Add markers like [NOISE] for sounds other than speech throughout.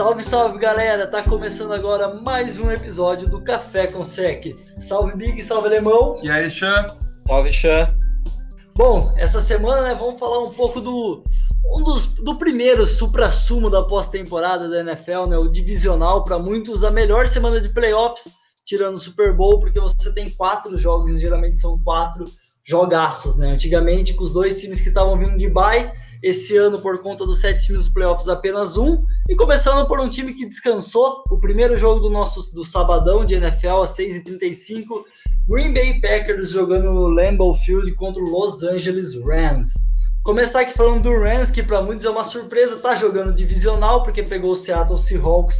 Salve, salve galera! Tá começando agora mais um episódio do Café com Sec. Salve Big, salve Alemão! E aí, Xan? Salve, Xan! Bom, essa semana né, vamos falar um pouco do um dos, do primeiro supra-sumo da pós-temporada da NFL, né, o divisional, para muitos a melhor semana de playoffs, tirando o Super Bowl, porque você tem quatro jogos, e geralmente são quatro jogaços, né? Antigamente, com os dois times que estavam vindo de bye, esse ano, por conta dos sete times dos playoffs, apenas um. E começando por um time que descansou, o primeiro jogo do nosso do sabadão de NFL, às 6h35, Green Bay Packers jogando no Lambeau Field contra o Los Angeles Rams. Começar aqui falando do Rams, que para muitos é uma surpresa, tá jogando divisional, porque pegou o Seattle Seahawks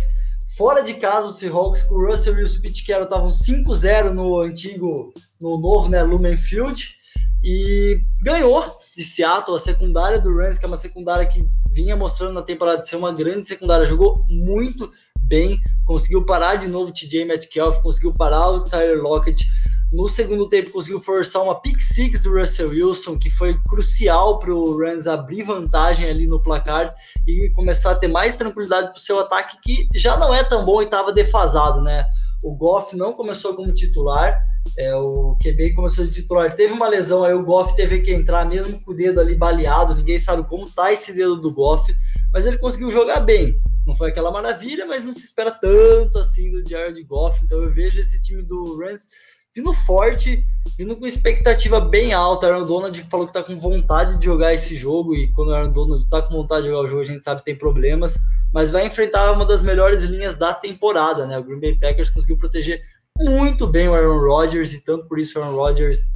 fora de casa, o Seahawks com o Russell e Pete Carroll estavam 5-0 no antigo, no novo, né, Lumen Field. E ganhou de Seattle, a secundária do Rams, que é uma secundária que vinha mostrando na temporada de ser uma grande secundária, jogou muito bem, conseguiu parar de novo o TJ Metcalf, conseguiu parar o Tyler Lockett. No segundo tempo, conseguiu forçar uma pick six do Russell Wilson, que foi crucial para o Rams abrir vantagem ali no placar e começar a ter mais tranquilidade para o seu ataque, que já não é tão bom e estava defasado, né? O Goff não começou como titular, é, o QB começou de titular, teve uma lesão, aí o Goff teve que entrar mesmo com o dedo ali baleado, ninguém sabe como tá esse dedo do Goff, mas ele conseguiu jogar bem. Não foi aquela maravilha, mas não se espera tanto assim do Jared Goff, então eu vejo esse time do Rams vindo forte, vindo com expectativa bem alta. Aaron Donald falou que tá com vontade de jogar esse jogo, e quando o Aaron Donald tá com vontade de jogar o jogo, a gente sabe que tem problemas, mas vai enfrentar uma das melhores linhas da temporada, né? O Green Bay Packers conseguiu proteger muito bem o Aaron Rodgers e tanto por isso o Aaron Rodgers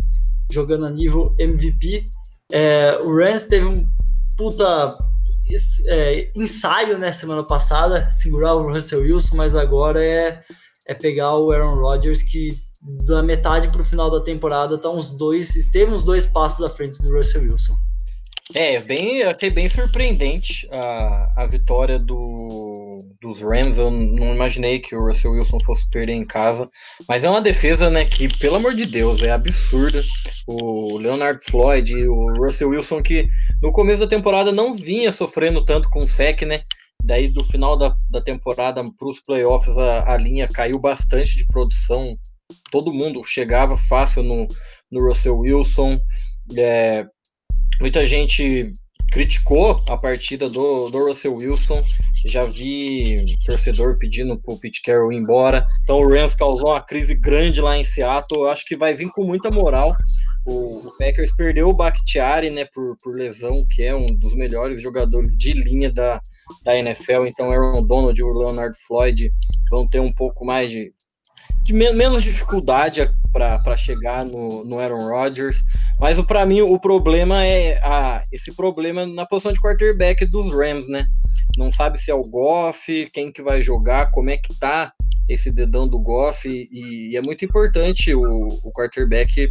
jogando a nível MVP. É, o Rams teve um puta é, ensaio né, semana passada, segurar o Russell Wilson, mas agora é, é pegar o Aaron Rodgers que da metade para o final da temporada tá uns dois, esteve uns dois passos à frente do Russell Wilson. É, bem, achei bem surpreendente a, a vitória do, dos Rams. Eu não imaginei que o Russell Wilson fosse perder em casa. Mas é uma defesa, né, que, pelo amor de Deus, é absurda. O Leonard Floyd e o Russell Wilson, que no começo da temporada não vinha sofrendo tanto com o sec, né? Daí, do final da, da temporada para os playoffs, a, a linha caiu bastante de produção. Todo mundo chegava fácil no, no Russell Wilson. É, Muita gente criticou a partida do, do Russell Wilson. Já vi torcedor pedindo pro Pete Carroll ir embora. Então o Rams causou uma crise grande lá em Seattle. Eu acho que vai vir com muita moral. O, o Packers perdeu o Bakhtiari, né, por, por lesão, que é um dos melhores jogadores de linha da, da NFL. Então Aaron Donald e o Leonard Floyd vão ter um pouco mais de, de menos dificuldade para chegar no, no Aaron Rodgers. Mas para mim o problema é a, esse problema na posição de quarterback dos Rams, né? Não sabe se é o Goff, quem que vai jogar, como é que tá esse dedão do Goff e, e é muito importante o, o quarterback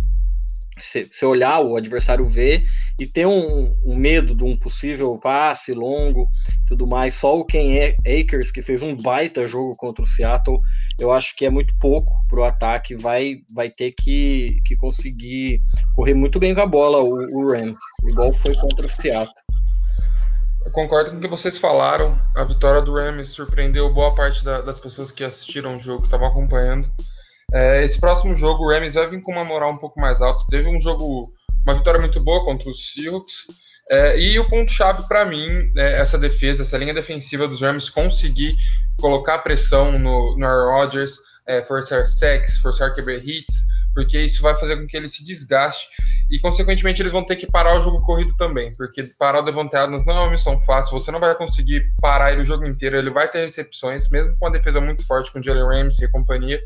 você olhar o adversário ver e ter um, um, medo de um possível passe longo tudo mais. Só o Ken Akers, que fez um baita jogo contra o Seattle, eu acho que é muito pouco para o ataque. Vai, vai ter que, que conseguir correr muito bem com a bola o, o Rams, igual foi contra o Seattle. Eu concordo com o que vocês falaram. A vitória do Rams surpreendeu boa parte da, das pessoas que assistiram o jogo, que estavam acompanhando. É, esse próximo jogo, o Rams vai vir com uma moral um pouco mais alta. Teve um jogo, uma vitória muito boa contra os Seahawks. É, e o ponto-chave para mim é essa defesa, essa linha defensiva dos Rams conseguir colocar pressão no, no Aaron Rodgers, é, forçar sacks, forçar QB hits, porque isso vai fazer com que ele se desgaste e, consequentemente, eles vão ter que parar o jogo corrido também, porque parar o Devontae Adams não é uma missão fácil, você não vai conseguir parar ele o jogo inteiro, ele vai ter recepções, mesmo com uma defesa muito forte com o Jalen Ramsey e companhia,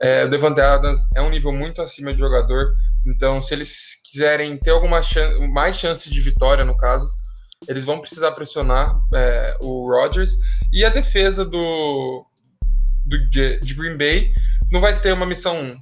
é, o Devante Adams é um nível muito acima de jogador, então se eles quiserem ter alguma chance, mais chance de vitória, no caso, eles vão precisar pressionar é, o Rodgers e a defesa do, do de Green Bay não vai ter uma missão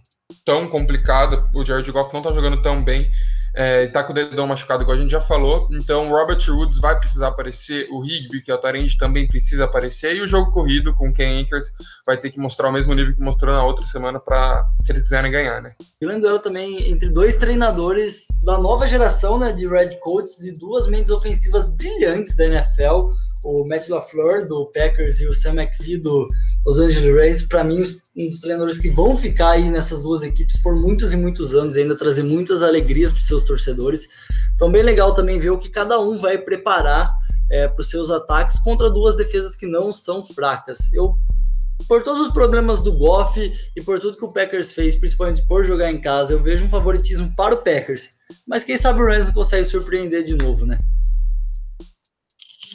tão complicada. O Jared Goff não está jogando tão bem é, tá com o dedão machucado, igual a gente já falou. Então, Robert Woods vai precisar aparecer, o Higby, que é o Tarend, também precisa aparecer, e o jogo corrido com Ken Akers vai ter que mostrar o mesmo nível que mostrou na outra semana para se eles quiserem ganhar, né? Grande duelo também entre dois treinadores da nova geração né, de Red Coats e duas mentes ofensivas brilhantes da NFL. O Matt LaFleur do Packers e o Sam McVie do Los Angeles Rays, para mim, um dos treinadores que vão ficar aí nessas duas equipes por muitos e muitos anos, ainda trazer muitas alegrias para os seus torcedores. Então, bem legal também ver o que cada um vai preparar é, para os seus ataques contra duas defesas que não são fracas. Eu, por todos os problemas do Goff e por tudo que o Packers fez, principalmente por jogar em casa, eu vejo um favoritismo para o Packers. Mas quem sabe o Rams não consegue surpreender de novo, né?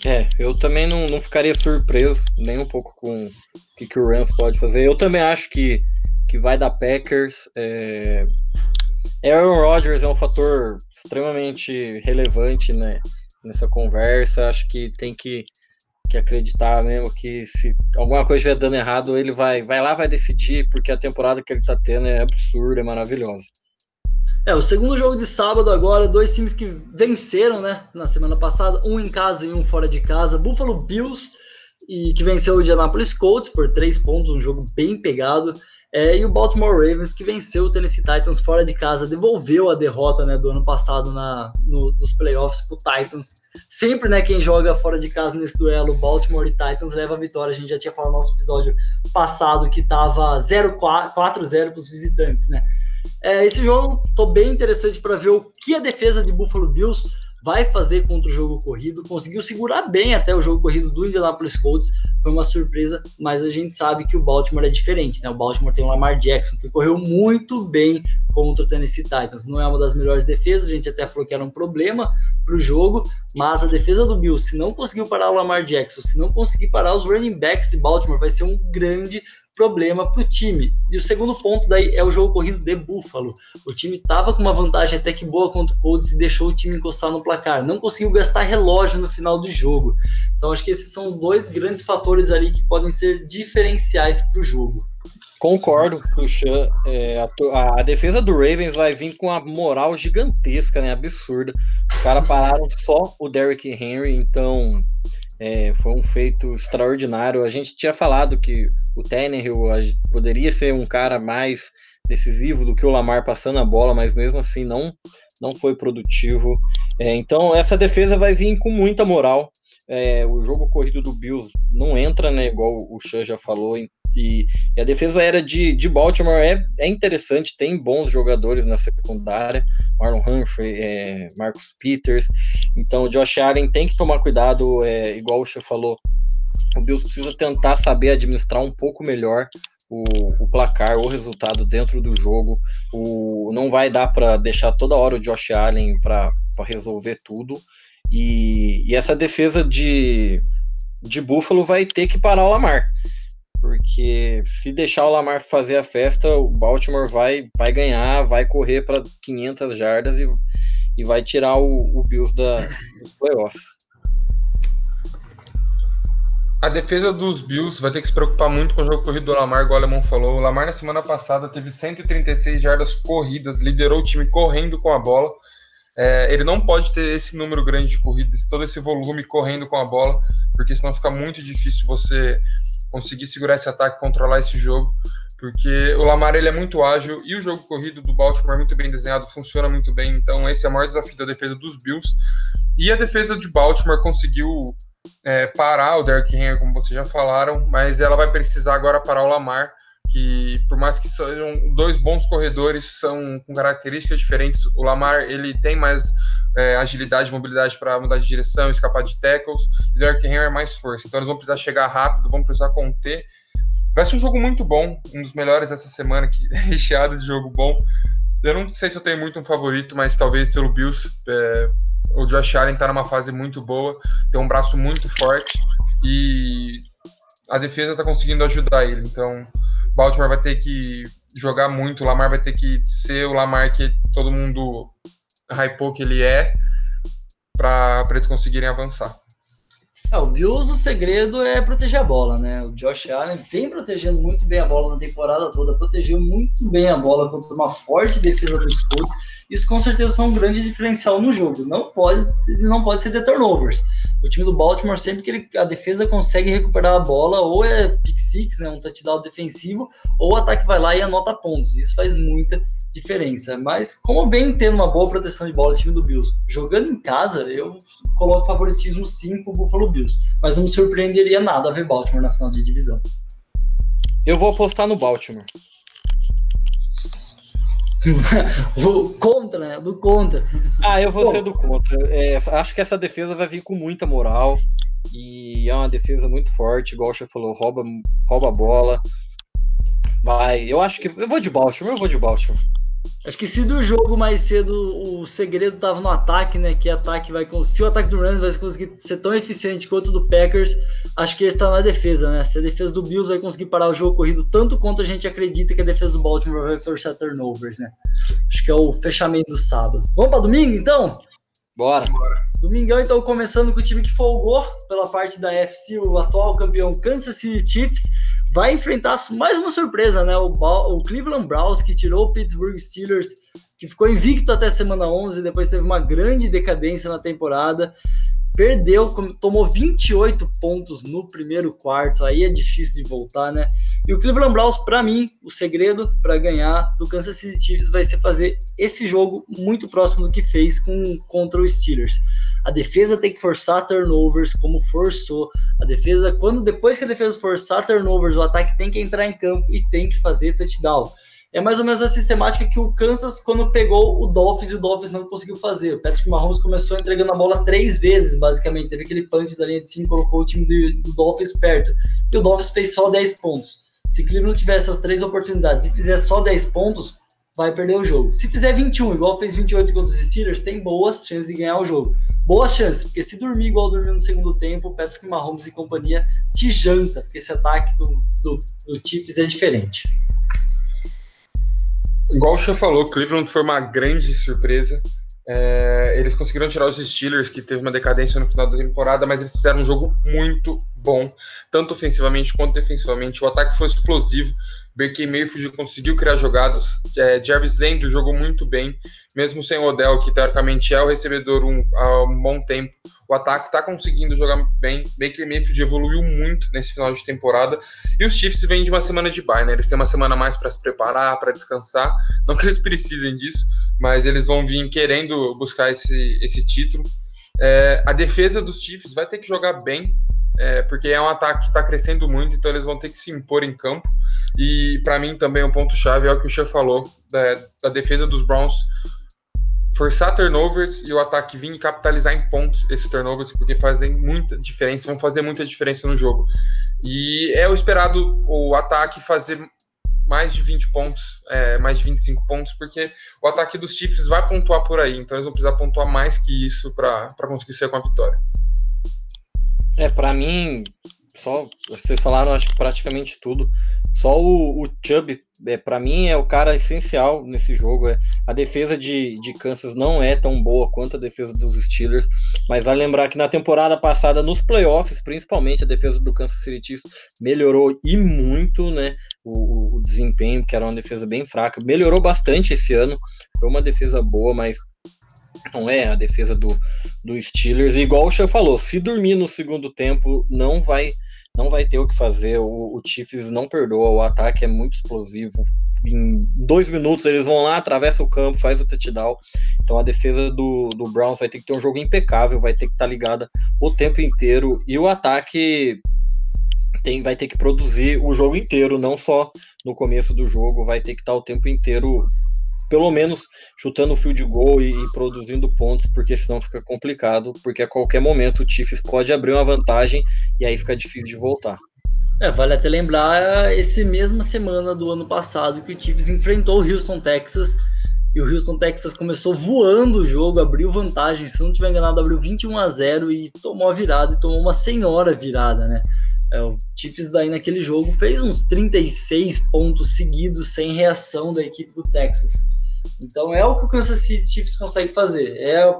É, eu também não, não ficaria surpreso nem um pouco com o que, que o Rams pode fazer. Eu também acho que, que vai dar Packers. É... Aaron Rodgers é um fator extremamente relevante né, nessa conversa. Acho que tem que, que acreditar mesmo que se alguma coisa estiver dando errado, ele vai, vai lá, vai decidir, porque a temporada que ele tá tendo é absurda, é maravilhosa. É, o segundo jogo de sábado agora, dois times que venceram, né, na semana passada, um em casa e um fora de casa. Buffalo Bills, e que venceu o Indianapolis Colts por três pontos, um jogo bem pegado. É, e o Baltimore Ravens, que venceu o Tennessee Titans fora de casa, devolveu a derrota né, do ano passado na, no, nos playoffs para o Titans. Sempre né, quem joga fora de casa nesse duelo, Baltimore e Titans, leva a vitória. A gente já tinha falado no nosso episódio passado que estava 4-0 para os visitantes. Né? É, esse jogo tô bem interessante para ver o que a defesa de Buffalo Bills vai fazer contra o jogo corrido. Conseguiu segurar bem até o jogo corrido do Indianapolis Colts. Foi uma surpresa, mas a gente sabe que o Baltimore é diferente, né? O Baltimore tem o Lamar Jackson, que correu muito bem contra o Tennessee Titans. Não é uma das melhores defesas, a gente até falou que era um problema para o jogo, mas a defesa do Bills, se não conseguiu parar o Lamar Jackson, se não conseguir parar os running backs de Baltimore, vai ser um grande problema para o time. E o segundo ponto daí é o jogo corrido de Buffalo. O time estava com uma vantagem até que boa contra o Colts e deixou o time encostar no placar. Não conseguiu gastar relógio no final do jogo. Então acho que esses são dois grandes fatores ali que podem ser diferenciais para o jogo. Concordo, Puxa. É, a, a, defesa do Ravens vai vir com uma moral gigantesca, né? Absurda. Os caras pararam só o Derrick Henry, então é, foi um feito extraordinário. A gente tinha falado que o Tannehill poderia ser um cara mais decisivo do que o Lamar passando a bola, mas mesmo assim não, não foi produtivo. É, então essa defesa vai vir com muita moral. É, o jogo corrido do Bills não entra, né? Igual o Chan já falou, e, e, a defesa aérea de, de Baltimore é, é interessante, tem bons jogadores na secundária, Marlon Humphrey, é, Marcus Peters. Então o Josh Allen tem que tomar cuidado, é, igual o Che falou. O Bills precisa tentar saber administrar um pouco melhor o, o, placar, o resultado dentro do jogo. O, não vai dar para deixar toda hora o Josh Allen para resolver tudo. E, e, essa defesa de, de Buffalo vai ter que parar o Lamar porque se deixar o Lamar fazer a festa, o Baltimore vai, vai ganhar, vai correr para 500 jardas e, e vai tirar o, o Bills da, dos playoffs. A defesa dos Bills vai ter que se preocupar muito com o jogo corrido do Lamar, igual o Alemão falou. O Lamar na semana passada teve 136 jardas corridas, liderou o time correndo com a bola. É, ele não pode ter esse número grande de corridas, todo esse volume correndo com a bola, porque senão fica muito difícil você conseguir segurar esse ataque, controlar esse jogo, porque o Lamar ele é muito ágil e o jogo corrido do Baltimore é muito bem desenhado, funciona muito bem. Então esse é o maior desafio da defesa dos Bills. E a defesa de Baltimore conseguiu é, parar o Derrick Henry, como vocês já falaram, mas ela vai precisar agora parar o Lamar que por mais que sejam dois bons corredores, são com características diferentes. O Lamar ele tem mais é, agilidade, mobilidade para mudar de direção, escapar de tackles. E o Derrick Henry é mais força. Então eles vão precisar chegar rápido, vão precisar conter. Vai ser um jogo muito bom, um dos melhores essa semana, que é [LAUGHS] recheado de jogo bom. Eu não sei se eu tenho muito um favorito, mas talvez pelo Bills. É, o Josh Allen está numa fase muito boa, tem um braço muito forte e a defesa está conseguindo ajudar ele. Então, Baltimore vai ter que jogar muito, o Lamar vai ter que ser o Lamar que todo mundo hypou que ele é para eles conseguirem avançar. É, o Bills, o segredo é proteger a bola, né? O Josh Allen vem protegendo muito bem a bola na temporada toda, protegeu muito bem a bola contra uma forte defesa dos Colts. Isso com certeza foi um grande diferencial no jogo. Não pode, não pode ser de turnovers o time do Baltimore, sempre que ele, a defesa consegue recuperar a bola, ou é pick six, né, um touchdown defensivo, ou o ataque vai lá e anota pontos. Isso faz muita diferença. Mas como vem tendo uma boa proteção de bola o time do Bills, jogando em casa, eu coloco favoritismo sim pro Buffalo Bills. Mas não me surpreenderia nada ver Baltimore na final de divisão. Eu vou apostar no Baltimore. [LAUGHS] contra, né? Do contra. Ah, eu vou Pô. ser do contra. É, acho que essa defesa vai vir com muita moral. E é uma defesa muito forte, igual você falou, rouba, rouba a bola. Vai, eu acho que. Eu vou de Baltimore, eu vou de Baltimore. Acho que se do jogo mais cedo o segredo tava no ataque, né? Que ataque vai se o ataque do Rams vai conseguir ser tão eficiente quanto o do Packers, acho que esse tá na defesa, né? Se a defesa do Bills vai conseguir parar o jogo corrido tanto quanto a gente acredita que a defesa do Baltimore vai forçar turnovers, né? Acho que é o fechamento do sábado. Vamos para domingo então? Bora. Bora. Domingão, então, começando com o time que folgou pela parte da FC, o atual campeão Kansas City Chiefs, vai enfrentar mais uma surpresa, né? O, o Cleveland Browns, que tirou o Pittsburgh Steelers, que ficou invicto até semana 11, depois teve uma grande decadência na temporada perdeu, tomou 28 pontos no primeiro quarto, aí é difícil de voltar, né? E o Cleveland Browns, para mim, o segredo para ganhar do Kansas City Chiefs vai ser fazer esse jogo muito próximo do que fez com contra o Steelers. A defesa tem que forçar turnovers, como forçou. A defesa, quando depois que a defesa forçar turnovers, o ataque tem que entrar em campo e tem que fazer touchdown é mais ou menos a sistemática que o Kansas, quando pegou o Dolphins, e o Dolphins não conseguiu fazer. O Patrick Mahomes começou entregando a bola três vezes, basicamente. Teve aquele punch da linha de cima, colocou o time do, do Dolphins perto. E o Dolphins fez só 10 pontos. Se Cleveland tiver essas três oportunidades e fizer só 10 pontos, vai perder o jogo. Se fizer 21, igual fez 28 contra os Steelers, tem boas chances de ganhar o jogo. Boas chances, porque se dormir igual dormiu no segundo tempo, Patrick Mahomes e companhia te janta, porque esse ataque do, do, do Chiefs é diferente. Igual o Xan falou, Cleveland foi uma grande surpresa. É, eles conseguiram tirar os Steelers, que teve uma decadência no final da temporada, mas eles fizeram um jogo muito bom, tanto ofensivamente quanto defensivamente. O ataque foi explosivo. Baker Mayfield conseguiu criar jogadas. É, Jarvis Landry jogou muito bem, mesmo sem o Odell, que teoricamente é o recebedor um, há um bom tempo. O ataque está conseguindo jogar bem. Baker Mayfield evoluiu muito nesse final de temporada. E os Chiefs vêm de uma semana de bye, né? Eles têm uma semana mais para se preparar, para descansar. Não que eles precisem disso, mas eles vão vir querendo buscar esse, esse título. É, a defesa dos Chiefs vai ter que jogar bem, é, porque é um ataque que está crescendo muito, então eles vão ter que se impor em campo. E para mim também um ponto-chave é o que o Chef falou, da, da defesa dos Browns forçar turnovers e o ataque vir e capitalizar em pontos esses turnovers, porque fazem muita diferença, vão fazer muita diferença no jogo. E é o esperado o ataque fazer mais de 20 pontos, é, mais de 25 pontos, porque o ataque dos Chiefs vai pontuar por aí, então eles vão precisar pontuar mais que isso para conseguir ser com a vitória. É, para mim, só vocês falaram acho que praticamente tudo. Só o, o Chubb, é, para mim, é o cara essencial nesse jogo. É, a defesa de, de Kansas não é tão boa quanto a defesa dos Steelers, mas vai lembrar que na temporada passada, nos playoffs, principalmente, a defesa do Kansas City Chiefs melhorou e muito, né? O, o desempenho, que era uma defesa bem fraca, melhorou bastante esse ano. Foi uma defesa boa, mas não é a defesa do, do Steelers. E igual o Chan falou, se dormir no segundo tempo, não vai não vai ter o que fazer. O, o Chiefs não perdoa, o ataque é muito explosivo. Em dois minutos eles vão lá, atravessa o campo, faz o touchdown. Então a defesa do, do Browns vai ter que ter um jogo impecável, vai ter que estar tá ligada o tempo inteiro. E o ataque tem, vai ter que produzir o jogo inteiro, não só no começo do jogo, vai ter que estar tá o tempo inteiro pelo menos chutando o field goal e, e, produzindo pontos, porque senão fica complicado, porque a qualquer momento o Chiefs pode abrir uma vantagem e aí fica difícil de voltar. É, vale até lembrar esse mesma semana do ano passado que o Chiefs enfrentou o Houston, Texas, e o Houston, Texas começou voando o jogo, abriu vantagem, se não tiver enganado, abriu 21 a 0 e tomou a virada, e tomou uma senhora virada, né? É, o Chiefs daí naquele jogo fez uns 36 pontos seguidos sem reação da equipe do Texas. Então é o que o Kansas City Chiefs consegue fazer. É um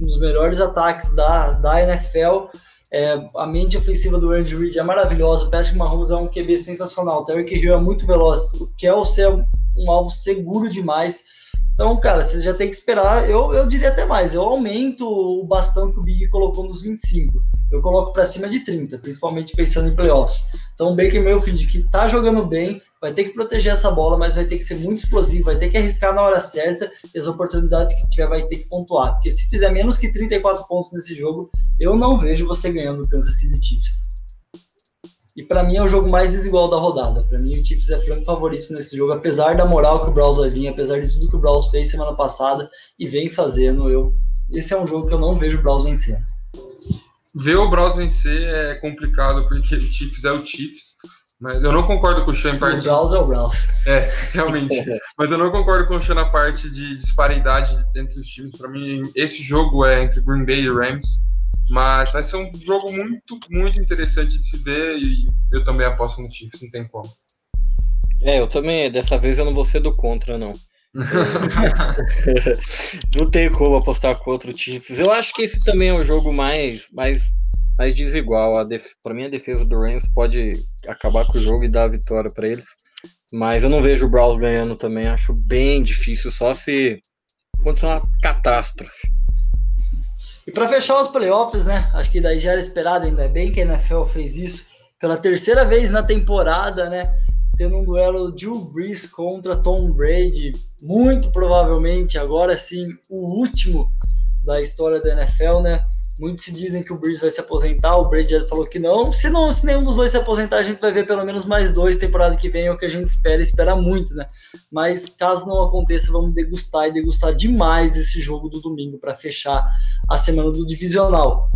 dos melhores ataques da, da NFL. É, a mente ofensiva do Andy Reid é maravilhosa. O Patrick Mahomes é um QB sensacional. O Terry Hill é muito veloz. O Kelsey é um alvo seguro demais. Então, cara, você já tem que esperar. Eu, eu diria até mais. Eu aumento o bastão que o Big colocou nos 25. Eu coloco para cima de 30, principalmente pensando em playoffs. Então, o Baker Mayfield, que tá jogando bem, vai ter que proteger essa bola, mas vai ter que ser muito explosivo, vai ter que arriscar na hora certa e as oportunidades que tiver vai ter que pontuar. Porque se fizer menos que 34 pontos nesse jogo, eu não vejo você ganhando o Kansas City Chiefs. E para mim é o jogo mais desigual da rodada. Para mim o Chiefs é franco favorito nesse jogo, apesar da moral que o Browns vai vir, apesar de tudo que o Browns fez semana passada e vem fazendo. Eu, esse é um jogo que eu não vejo o Browns vencer. Ver o Browns vencer é complicado porque o Chiefs é o Chiefs. Mas eu não concordo com o Sean em parte. O Browns é o Browns. É, realmente. [LAUGHS] mas eu não concordo com o Sean na parte de disparidade entre os times. Para mim, esse jogo é entre Green Bay e Rams. Mas vai ser um jogo muito, muito interessante de se ver e eu também aposto no Chiefs, não tem como. É, eu também, dessa vez eu não vou ser do contra, não. [LAUGHS] não tem como apostar contra o Chiefs. Eu acho que esse também é o jogo mais, mais, mais desigual. Def... Para mim, a defesa do Rams pode acabar com o jogo e dar a vitória para eles. Mas eu não vejo o Browns ganhando também. Acho bem difícil, só se acontecer uma catástrofe. E para fechar os playoffs, né? Acho que daí já era esperado, ainda bem que a NFL fez isso pela terceira vez na temporada, né? Tendo um duelo Drew Brees contra Tom Brady, muito provavelmente agora sim o último da história da NFL, né? Muitos dizem que o Breeze vai se aposentar, o Brady já falou que não. Se não, se nenhum dos dois se aposentar, a gente vai ver pelo menos mais dois temporada que vem, é o que a gente espera, espera muito, né? Mas caso não aconteça, vamos degustar e degustar demais esse jogo do domingo para fechar a semana do divisional.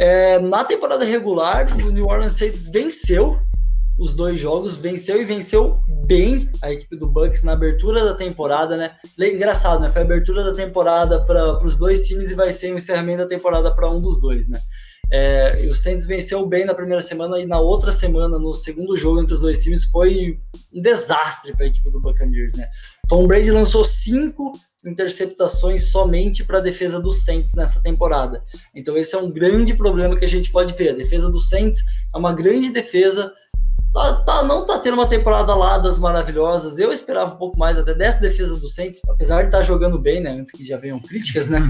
É, na temporada regular, o New Orleans Saints venceu os dois jogos, venceu e venceu bem a equipe do Bucks na abertura da temporada, né? Engraçado, né? Foi a abertura da temporada para os dois times e vai ser o encerramento da temporada para um dos dois, né? É, o Saints venceu bem na primeira semana e na outra semana, no segundo jogo entre os dois times, foi um desastre para a equipe do Buccaneers, né? Tom Brady lançou cinco interceptações somente para a defesa do Saints nessa temporada. Então esse é um grande problema que a gente pode ver. A defesa do Saints é uma grande defesa tá, tá, não tá tendo uma temporada lá das maravilhosas. Eu esperava um pouco mais até dessa defesa do Saints, apesar de estar tá jogando bem, né? Antes que já venham críticas, né?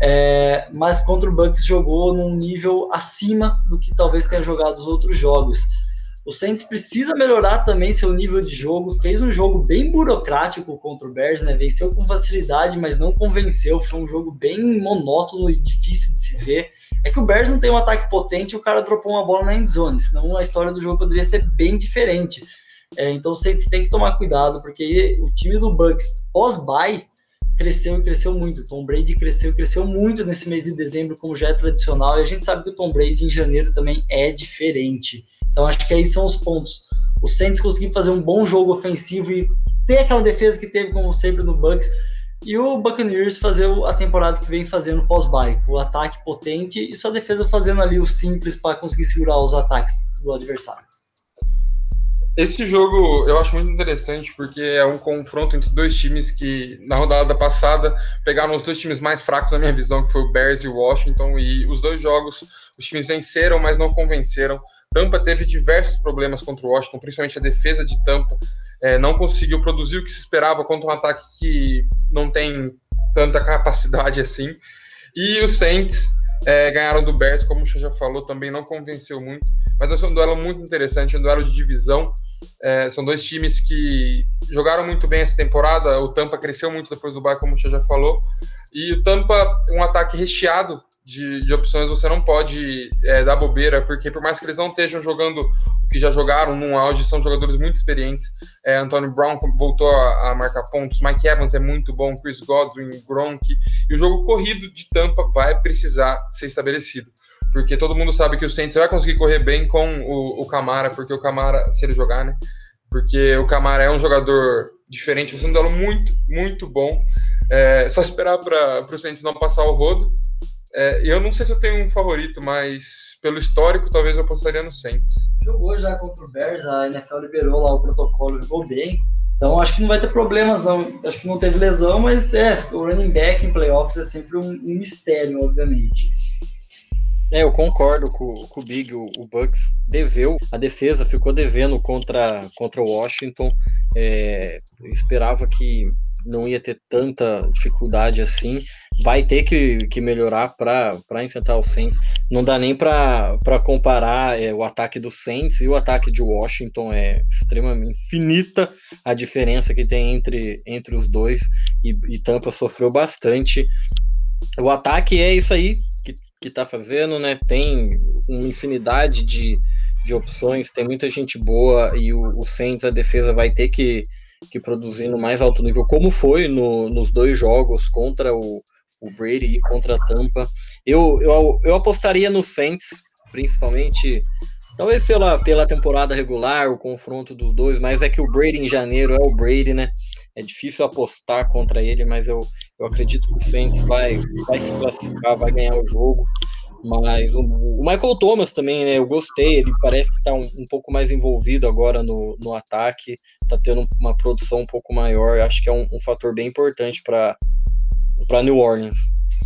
É, mas contra o Bucks jogou num nível acima do que talvez tenha jogado os outros jogos. O Saints precisa melhorar também seu nível de jogo. Fez um jogo bem burocrático contra o Bears, né? Venceu com facilidade, mas não convenceu. Foi um jogo bem monótono e difícil de se ver. É que o Bears não tem um ataque potente e o cara dropou uma bola na endzone, senão a história do jogo poderia ser bem diferente. É, então o Saints tem que tomar cuidado, porque o time do Bucks pós-bye cresceu e cresceu muito. Tom Brady cresceu e cresceu muito nesse mês de dezembro, como já é tradicional, e a gente sabe que o Tom Brady em janeiro também é diferente. Então acho que aí são os pontos. O Saints conseguir fazer um bom jogo ofensivo e ter aquela defesa que teve, como sempre, no Bucks, e o Buccaneers fazer a temporada que vem fazendo pós-bye, o ataque potente e sua defesa fazendo ali o simples para conseguir segurar os ataques do adversário. Esse jogo eu acho muito interessante porque é um confronto entre dois times que na rodada passada pegaram os dois times mais fracos na minha visão, que foi o Bears e o Washington, e os dois jogos os times venceram, mas não convenceram. Tampa teve diversos problemas contra o Washington, principalmente a defesa de Tampa é, não conseguiu produzir o que se esperava contra um ataque que não tem tanta capacidade assim. E os Saints é, ganharam do Bears, como o já falou, também não convenceu muito. Mas ser um duelo muito interessante, um duelo de divisão. É, são dois times que jogaram muito bem essa temporada. O Tampa cresceu muito depois do bye, como o já falou. E o Tampa, um ataque recheado de, de opções, você não pode é, dar bobeira, porque por mais que eles não estejam jogando o que já jogaram num auge, são jogadores muito experientes. É, Brown voltou a, a, marcar pontos, Mike Evans é muito bom, Chris Godwin, Gronk, e o jogo corrido de Tampa vai precisar ser estabelecido. Porque todo mundo sabe que o Saints vai conseguir correr bem com o, o Camara, porque o Camara, se ele jogar, né? Porque o Camara é um jogador diferente, um duelo muito, muito bom. É, só esperar para o Saints não passar o rodo. É, eu não sei se eu tenho um favorito, mas pelo histórico, talvez eu apostaria no Saints. Jogou já contra o Bears, a NFL liberou lá o protocolo, jogou bem. Então acho que não vai ter problemas, não. Acho que não teve lesão, mas é, o running back em playoffs é sempre um, um mistério, obviamente. É, eu concordo com, com o Big, o, o, Bucks deveu, a defesa ficou devendo contra, contra o Washington. É, esperava que não ia ter tanta dificuldade assim. Vai ter que, que melhorar para enfrentar o Saints. Não dá nem para comparar é, o ataque do Saints e o ataque de Washington. É extremamente infinita a diferença que tem entre, entre os dois. E, e Tampa sofreu bastante. O ataque é isso aí que, que tá fazendo, né? Tem uma infinidade de, de opções, tem muita gente boa e o, o Saints, a defesa, vai ter que, que produzir no mais alto nível, como foi no, nos dois jogos contra o, o Brady e contra a Tampa. Eu, eu, eu apostaria no Saints, principalmente, talvez pela, pela temporada regular, o confronto dos dois, mas é que o Brady em janeiro é o Brady, né? É difícil apostar contra ele, mas eu, eu acredito que o Saints vai, vai se classificar, vai ganhar o jogo. Mas o, o, Michael Thomas também, né? Eu gostei, ele parece que tá um, um, pouco mais envolvido agora no, no ataque, tá tendo uma produção um pouco maior. Acho que é um, um fator bem importante para New Orleans.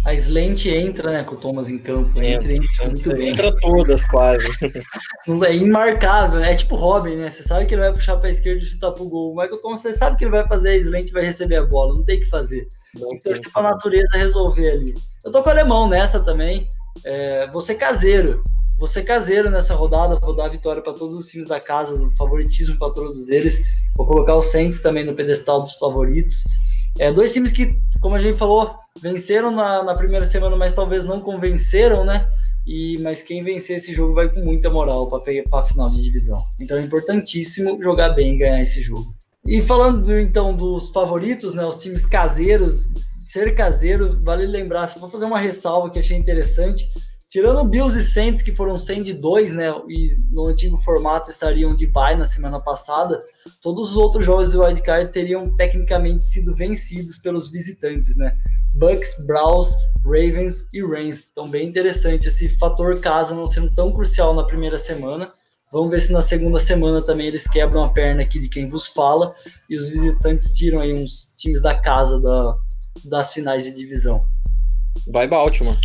A Slant entra, né, com o Thomas em campo. Entra, entra, entra muito bem. Entra todas, quase. [LAUGHS] é imarcável, né? É tipo Robin, né? Você sabe que ele vai puxar para a esquerda e chutar pro gol. O Michael Thomas, você sabe que ele vai fazer a Slant e vai receber a bola. Não tem o que fazer. Tem que torcer pra natureza resolver ali. Eu tô com o alemão nessa também. É, você caseiro. Você caseiro nessa rodada, vou dar a vitória para todos os times da casa, favoritismo para todos eles. Vou colocar o Saints também no pedestal dos favoritos. É, dois times que, como a gente falou, venceram na, na primeira semana, mas talvez não convenceram, né? E, mas quem vencer esse jogo vai com muita moral para a final de divisão. Então é importantíssimo jogar bem e ganhar esse jogo. E falando então dos favoritos, né, os times caseiros, ser caseiro, vale lembrar, se vou fazer uma ressalva que achei interessante, tirando Bills e Saints, que foram 100 de 2, né, e no antigo formato estariam de bye na semana passada, todos os outros jogos do wildcard teriam tecnicamente sido vencidos pelos visitantes, né, Bucks, Browns, Ravens e Rams. Então bem interessante esse fator casa não sendo tão crucial na primeira semana, Vamos ver se na segunda semana também eles quebram a perna aqui de quem vos fala e os visitantes tiram aí uns times da casa da, das finais de divisão. Vai Baltimore.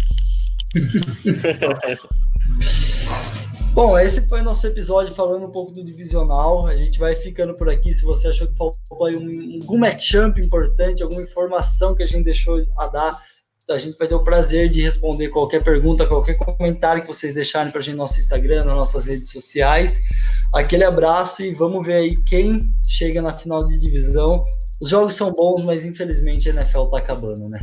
[LAUGHS] Bom, esse foi nosso episódio falando um pouco do divisional. A gente vai ficando por aqui. Se você achou que faltou aí um, algum matchup importante, alguma informação que a gente deixou a dar, a gente vai ter o prazer de responder qualquer pergunta, qualquer comentário que vocês deixarem para a gente no nosso Instagram, nas nossas redes sociais. Aquele abraço e vamos ver aí quem chega na final de divisão os jogos são bons, mas infelizmente a NFL tá acabando, né?